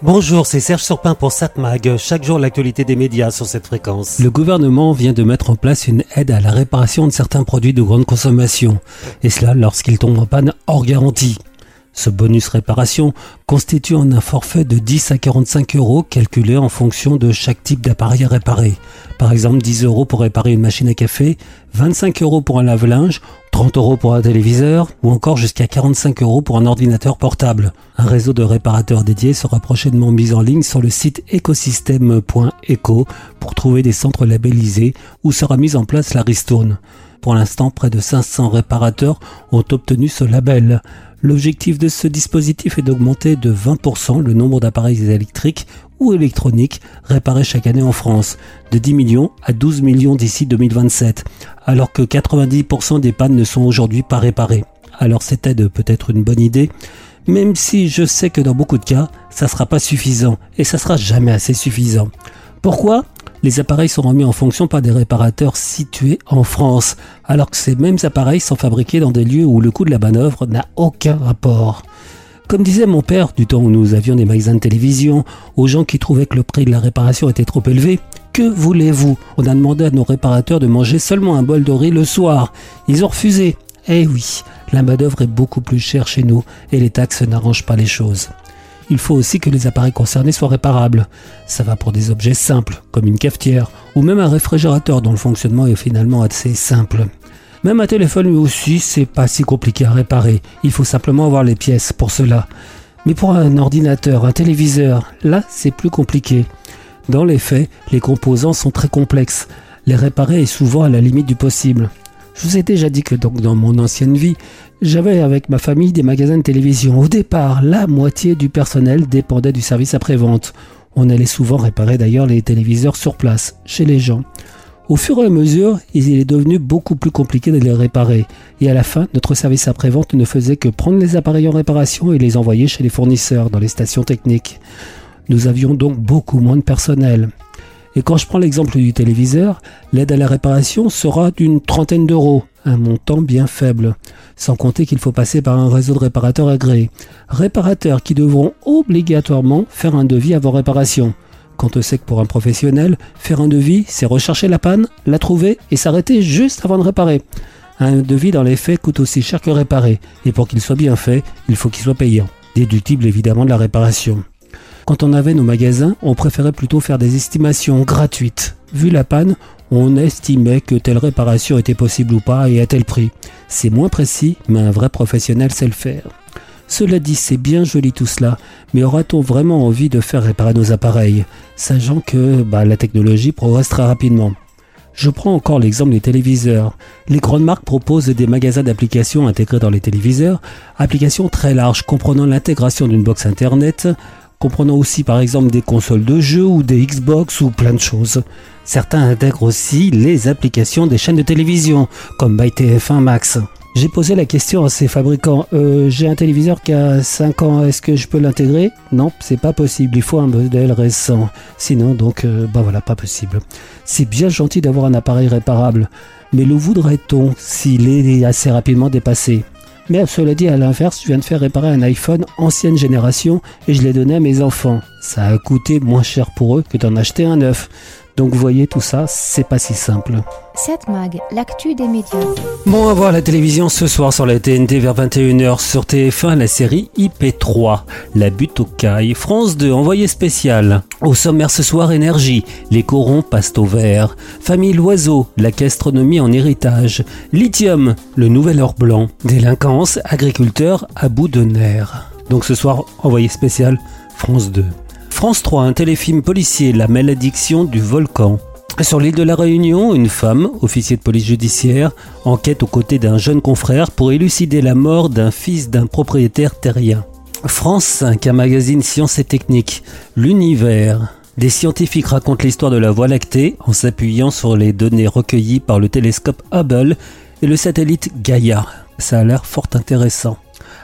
Bonjour, c'est Serge Surpin pour SatMag. Chaque jour, l'actualité des médias sur cette fréquence. Le gouvernement vient de mettre en place une aide à la réparation de certains produits de grande consommation. Et cela lorsqu'ils tombent en panne hors garantie. Ce bonus réparation constitue un forfait de 10 à 45 euros calculé en fonction de chaque type d'appareil à réparer. Par exemple 10 euros pour réparer une machine à café, 25 euros pour un lave-linge, 30 euros pour un téléviseur ou encore jusqu'à 45 euros pour un ordinateur portable. Un réseau de réparateurs dédiés sera prochainement mis en ligne sur le site écosystème.eco pour trouver des centres labellisés où sera mise en place la ristourne. Pour l'instant, près de 500 réparateurs ont obtenu ce label. L'objectif de ce dispositif est d'augmenter de 20% le nombre d'appareils électriques ou électroniques réparés chaque année en France, de 10 millions à 12 millions d'ici 2027, alors que 90% des pannes ne sont aujourd'hui pas réparées. Alors cette aide peut être une bonne idée, même si je sais que dans beaucoup de cas, ça sera pas suffisant, et ça sera jamais assez suffisant. Pourquoi? Les appareils sont remis en fonction par des réparateurs situés en France, alors que ces mêmes appareils sont fabriqués dans des lieux où le coût de la manœuvre n'a aucun rapport. Comme disait mon père du temps où nous avions des magasins de télévision, aux gens qui trouvaient que le prix de la réparation était trop élevé, que voulez-vous? On a demandé à nos réparateurs de manger seulement un bol de riz le soir. Ils ont refusé. Eh oui, la main-d'œuvre est beaucoup plus chère chez nous et les taxes n'arrangent pas les choses il faut aussi que les appareils concernés soient réparables. Ça va pour des objets simples, comme une cafetière, ou même un réfrigérateur dont le fonctionnement est finalement assez simple. Même un téléphone lui aussi, c'est pas si compliqué à réparer. Il faut simplement avoir les pièces pour cela. Mais pour un ordinateur, un téléviseur, là, c'est plus compliqué. Dans les faits, les composants sont très complexes. Les réparer est souvent à la limite du possible. Je vous ai déjà dit que donc dans mon ancienne vie, j'avais avec ma famille des magasins de télévision. Au départ, la moitié du personnel dépendait du service après-vente. On allait souvent réparer d'ailleurs les téléviseurs sur place, chez les gens. Au fur et à mesure, il est devenu beaucoup plus compliqué de les réparer. Et à la fin, notre service après-vente ne faisait que prendre les appareils en réparation et les envoyer chez les fournisseurs dans les stations techniques. Nous avions donc beaucoup moins de personnel. Et quand je prends l'exemple du téléviseur, l'aide à la réparation sera d'une trentaine d'euros, un montant bien faible, sans compter qu'il faut passer par un réseau de réparateurs agréés. Réparateurs qui devront obligatoirement faire un devis avant réparation. Quand on sait que pour un professionnel, faire un devis, c'est rechercher la panne, la trouver et s'arrêter juste avant de réparer. Un devis dans les faits coûte aussi cher que réparer, et pour qu'il soit bien fait, il faut qu'il soit payant, déductible évidemment de la réparation. Quand on avait nos magasins, on préférait plutôt faire des estimations gratuites. Vu la panne, on estimait que telle réparation était possible ou pas et à tel prix. C'est moins précis, mais un vrai professionnel sait le faire. Cela dit, c'est bien joli tout cela, mais aura-t-on vraiment envie de faire réparer nos appareils, sachant que bah, la technologie progresse très rapidement je prends encore l'exemple des téléviseurs. Les grandes marques proposent des magasins d'applications intégrés dans les téléviseurs, applications très larges comprenant l'intégration d'une box internet, comprenant aussi par exemple des consoles de jeux ou des Xbox ou plein de choses. Certains intègrent aussi les applications des chaînes de télévision, comme MyTF1 Max. J'ai posé la question à ces fabricants, euh, j'ai un téléviseur qui a 5 ans, est-ce que je peux l'intégrer? Non, c'est pas possible, il faut un modèle récent. Sinon, donc, euh, bah voilà, pas possible. C'est bien gentil d'avoir un appareil réparable, mais le voudrait-on s'il est assez rapidement dépassé? Mais cela dit, à l'inverse, je viens de faire réparer un iPhone ancienne génération et je l'ai donné à mes enfants. Ça a coûté moins cher pour eux que d'en acheter un neuf. Donc vous voyez, tout ça, c'est pas si simple. 7 Mag, l'actu des médias. Bon, à voir la télévision ce soir sur la TNT vers 21h sur TF1, la série IP3, La butte au caille, France 2, envoyé spécial. Au sommaire ce soir, énergie, les corons passent au vert. Famille Loiseau, la gastronomie en héritage. Lithium, le nouvel or blanc. Délinquance, agriculteur à bout de nerfs. Donc ce soir, envoyé spécial, France 2. France 3, un téléfilm policier, La malédiction du volcan. Sur l'île de la Réunion, une femme, officier de police judiciaire, enquête aux côtés d'un jeune confrère pour élucider la mort d'un fils d'un propriétaire terrien. France 5, un magazine sciences et techniques. L'univers. Des scientifiques racontent l'histoire de la Voie lactée en s'appuyant sur les données recueillies par le télescope Hubble et le satellite Gaia. Ça a l'air fort intéressant.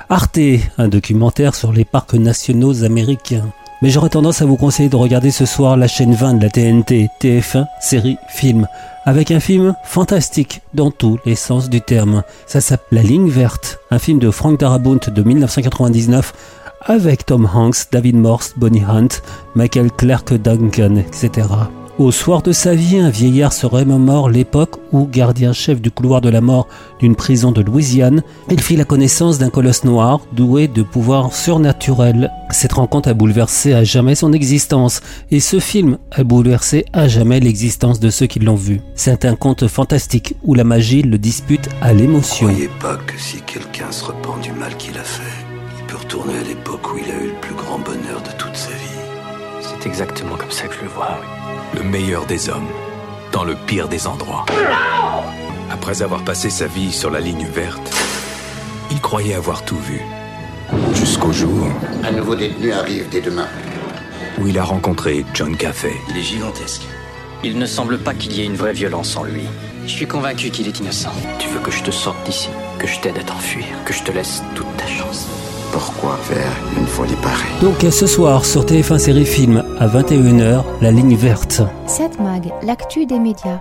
Arte, un documentaire sur les parcs nationaux américains mais j'aurais tendance à vous conseiller de regarder ce soir la chaîne 20 de la TNT, TF1, série, film, avec un film fantastique dans tous les sens du terme. Ça s'appelle La ligne verte, un film de Frank Darabont de 1999 avec Tom Hanks, David Morse, Bonnie Hunt, Michael Clark Duncan, etc. Au soir de sa vie, un vieillard se remémore l'époque où, gardien-chef du couloir de la mort d'une prison de Louisiane, il fit la connaissance d'un colosse noir doué de pouvoirs surnaturels. Cette rencontre a bouleversé à jamais son existence, et ce film a bouleversé à jamais l'existence de ceux qui l'ont vu. C'est un conte fantastique où la magie le dispute à l'émotion. Croyez pas que si quelqu'un se repent du mal qu'il a fait, il peut retourner à l'époque où il a eu le plus grand bonheur de toute sa vie. C'est exactement comme ça que je le vois, oui le meilleur des hommes, dans le pire des endroits. Après avoir passé sa vie sur la ligne verte, il croyait avoir tout vu. Jusqu'au jour. Un nouveau détenu arrive dès demain. Où il a rencontré John Caffey. Il est gigantesque. Il ne semble pas qu'il y ait une vraie violence en lui. Je suis convaincu qu'il est innocent. Tu veux que je te sorte d'ici, que je t'aide à t'enfuir, que je te laisse toute ta chance. Pourquoi faire une folie pareille Donc ce soir sur TF1 Série Film à 21h, la ligne verte. 7 Mag, l'actu des médias.